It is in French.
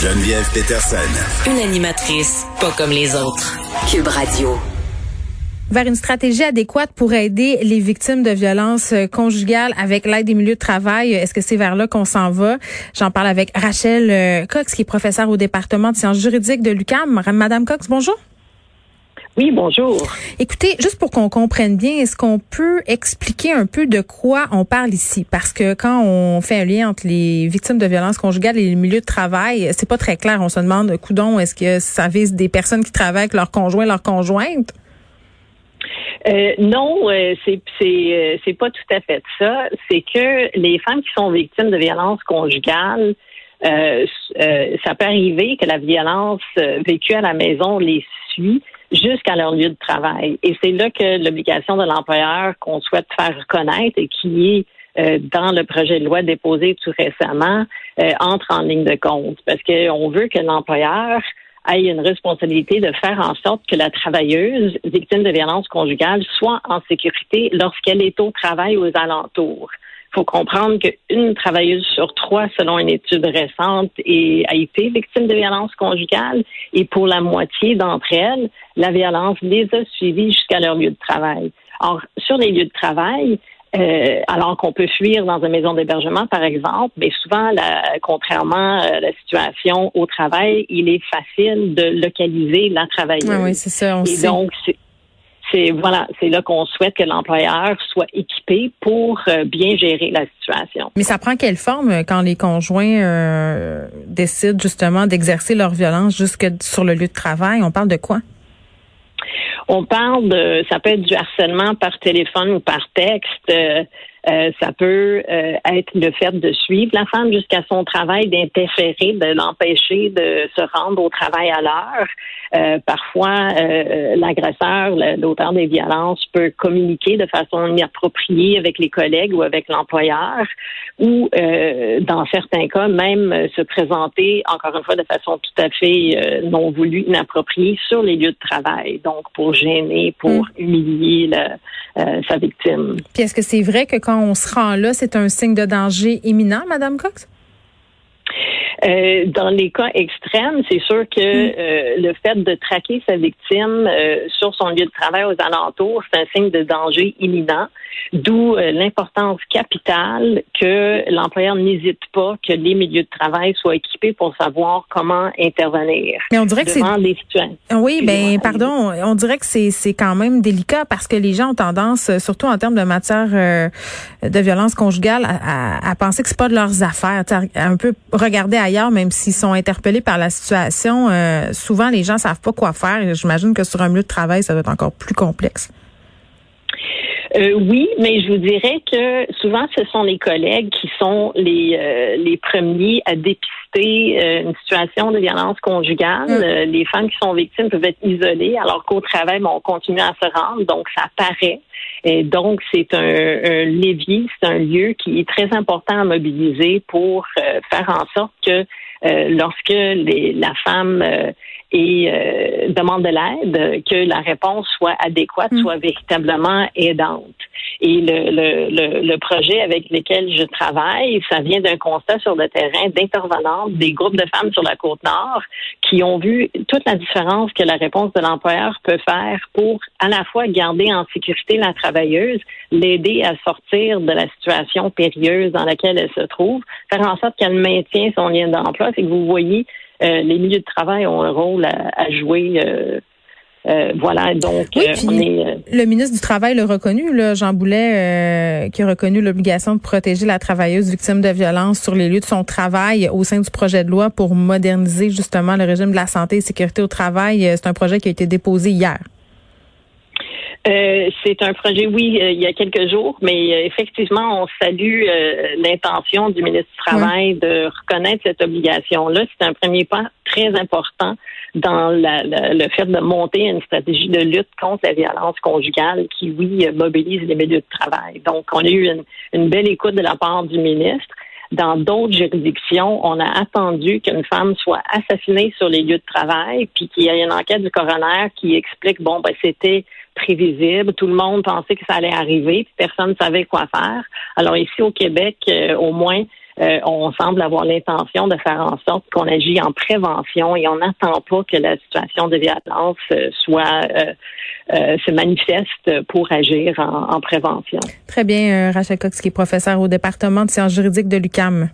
Geneviève Peterson. Une animatrice pas comme les autres. Cube Radio. Vers une stratégie adéquate pour aider les victimes de violences euh, conjugales avec l'aide des milieux de travail. Est-ce que c'est vers là qu'on s'en va? J'en parle avec Rachel euh, Cox, qui est professeure au département de sciences juridiques de l'UQAM. Madame Cox, bonjour. Oui, bonjour. Écoutez, juste pour qu'on comprenne bien, est-ce qu'on peut expliquer un peu de quoi on parle ici? Parce que quand on fait un lien entre les victimes de violences conjugales et les milieux de travail, c'est pas très clair. On se demande, coudon, est-ce que ça vise des personnes qui travaillent avec leur conjoint, leur conjointe? Euh, non, euh, c'est c'est euh, c'est pas tout à fait ça. C'est que les femmes qui sont victimes de violences conjugales, euh, ça peut arriver que la violence vécue à la maison les suit jusqu'à leur lieu de travail. Et c'est là que l'obligation de l'employeur qu'on souhaite faire reconnaître et qui est dans le projet de loi déposé tout récemment entre en ligne de compte parce qu'on veut que l'employeur ait une responsabilité de faire en sorte que la travailleuse victime de violence conjugale soit en sécurité lorsqu'elle est au travail aux alentours. Il faut comprendre qu'une travailleuse sur trois, selon une étude récente, a été victime de violence conjugale et pour la moitié d'entre elles, la violence les a suivies jusqu'à leur lieu de travail. Or, sur les lieux de travail, euh, alors qu'on peut fuir dans une maison d'hébergement, par exemple, mais souvent, contrairement à la situation au travail, il est facile de localiser la travailleuse. oui, c'est ça. On Et donc, c'est voilà, c'est là qu'on souhaite que l'employeur soit équipé pour euh, bien gérer la situation. Mais ça prend quelle forme euh, quand les conjoints décident justement d'exercer leur violence jusque sur le lieu de travail? On parle de quoi? On parle de, ça peut être du harcèlement par téléphone ou par texte. Euh, euh, ça peut euh, être le fait de suivre la femme jusqu'à son travail, d'interférer, de l'empêcher de se rendre au travail à l'heure. Euh, parfois, l'agresseur, l'auteur des violences, peut communiquer de façon inappropriée avec les collègues ou avec l'employeur, ou dans certains cas, même se présenter, encore une fois, de façon tout à fait non voulue, inappropriée sur les lieux de travail. Donc, pour gêner, pour hmm. Humilier sa victime. Puis est-ce que c'est vrai que quand on se rend là, c'est un signe de danger imminent, Madame Cox? Euh, dans les cas extrêmes, c'est sûr que mm. euh, le fait de traquer sa victime euh, sur son lieu de travail aux alentours, c'est un signe de danger imminent, d'où l'importance capitale que l'employeur n'hésite pas que les milieux de travail soient équipés pour savoir comment intervenir. Mais on dirait que c'est Oui, ben pardon, on dirait que c'est c'est quand même délicat parce que les gens ont tendance, surtout en termes de matière de violence conjugale, à, à, penser que c'est pas de leurs affaires, à un peu regarder à même s'ils sont interpellés par la situation, euh, souvent les gens savent pas quoi faire. J'imagine que sur un milieu de travail, ça doit être encore plus complexe. Euh, oui, mais je vous dirais que souvent ce sont les collègues qui sont les euh, les premiers à dépister une situation de violence conjugale. Mm. les femmes qui sont victimes peuvent être isolées, alors qu'au travail, on continue à se rendre, donc ça paraît. Et donc c'est un, un levier, c'est un lieu qui est très important à mobiliser pour faire en sorte que euh, lorsque les, la femme euh, et euh, demande de l'aide, que la réponse soit adéquate, mm. soit véritablement aidante. Et le, le, le, projet avec lequel je travaille, ça vient d'un constat sur le terrain d'intervenantes des groupes de femmes sur la côte nord qui ont vu toute la différence que la réponse de l'employeur peut faire pour à la fois garder en sécurité la travailleuse, l'aider à sortir de la situation périlleuse dans laquelle elle se trouve, faire en sorte qu'elle maintient son lien d'emploi. C'est que vous voyez euh, les milieux de travail ont un rôle à, jouer. Euh, euh, voilà, donc le ministre du Travail l'a reconnu, là, Jean Boulet, qui a reconnu l'obligation de protéger la travailleuse victime de violence sur les lieux de son travail au sein du projet de loi pour moderniser justement le régime de la santé et sécurité au travail. C'est un projet qui a été déposé hier. Euh, c'est un projet, oui, euh, il y a quelques jours, mais euh, effectivement, on salue l'intention du ministre du Travail de reconnaître cette obligation-là. C'est un premier pas très important dans le fait de monter une stratégie de lutte contre la violence conjugale qui, oui, mobilise les milieux de travail. Donc, on a eu une, une belle écoute de la part du ministre. Dans d'autres juridictions, on a attendu qu'une femme soit assassinée sur les lieux de travail, puis qu'il y ait une enquête du coroner qui explique, bon, ben, c'était prévisible. Tout le monde pensait que ça allait arriver, puis personne ne savait quoi faire. Alors ici au Québec, euh, au moins, euh, on semble avoir l'intention de faire en sorte qu'on agit en prévention et on n'attend pas que la situation de violence euh, soit se manifeste pour agir en, en prévention. Très bien, Rachel Cox, qui est professeur au département de sciences juridiques de l'UCAM.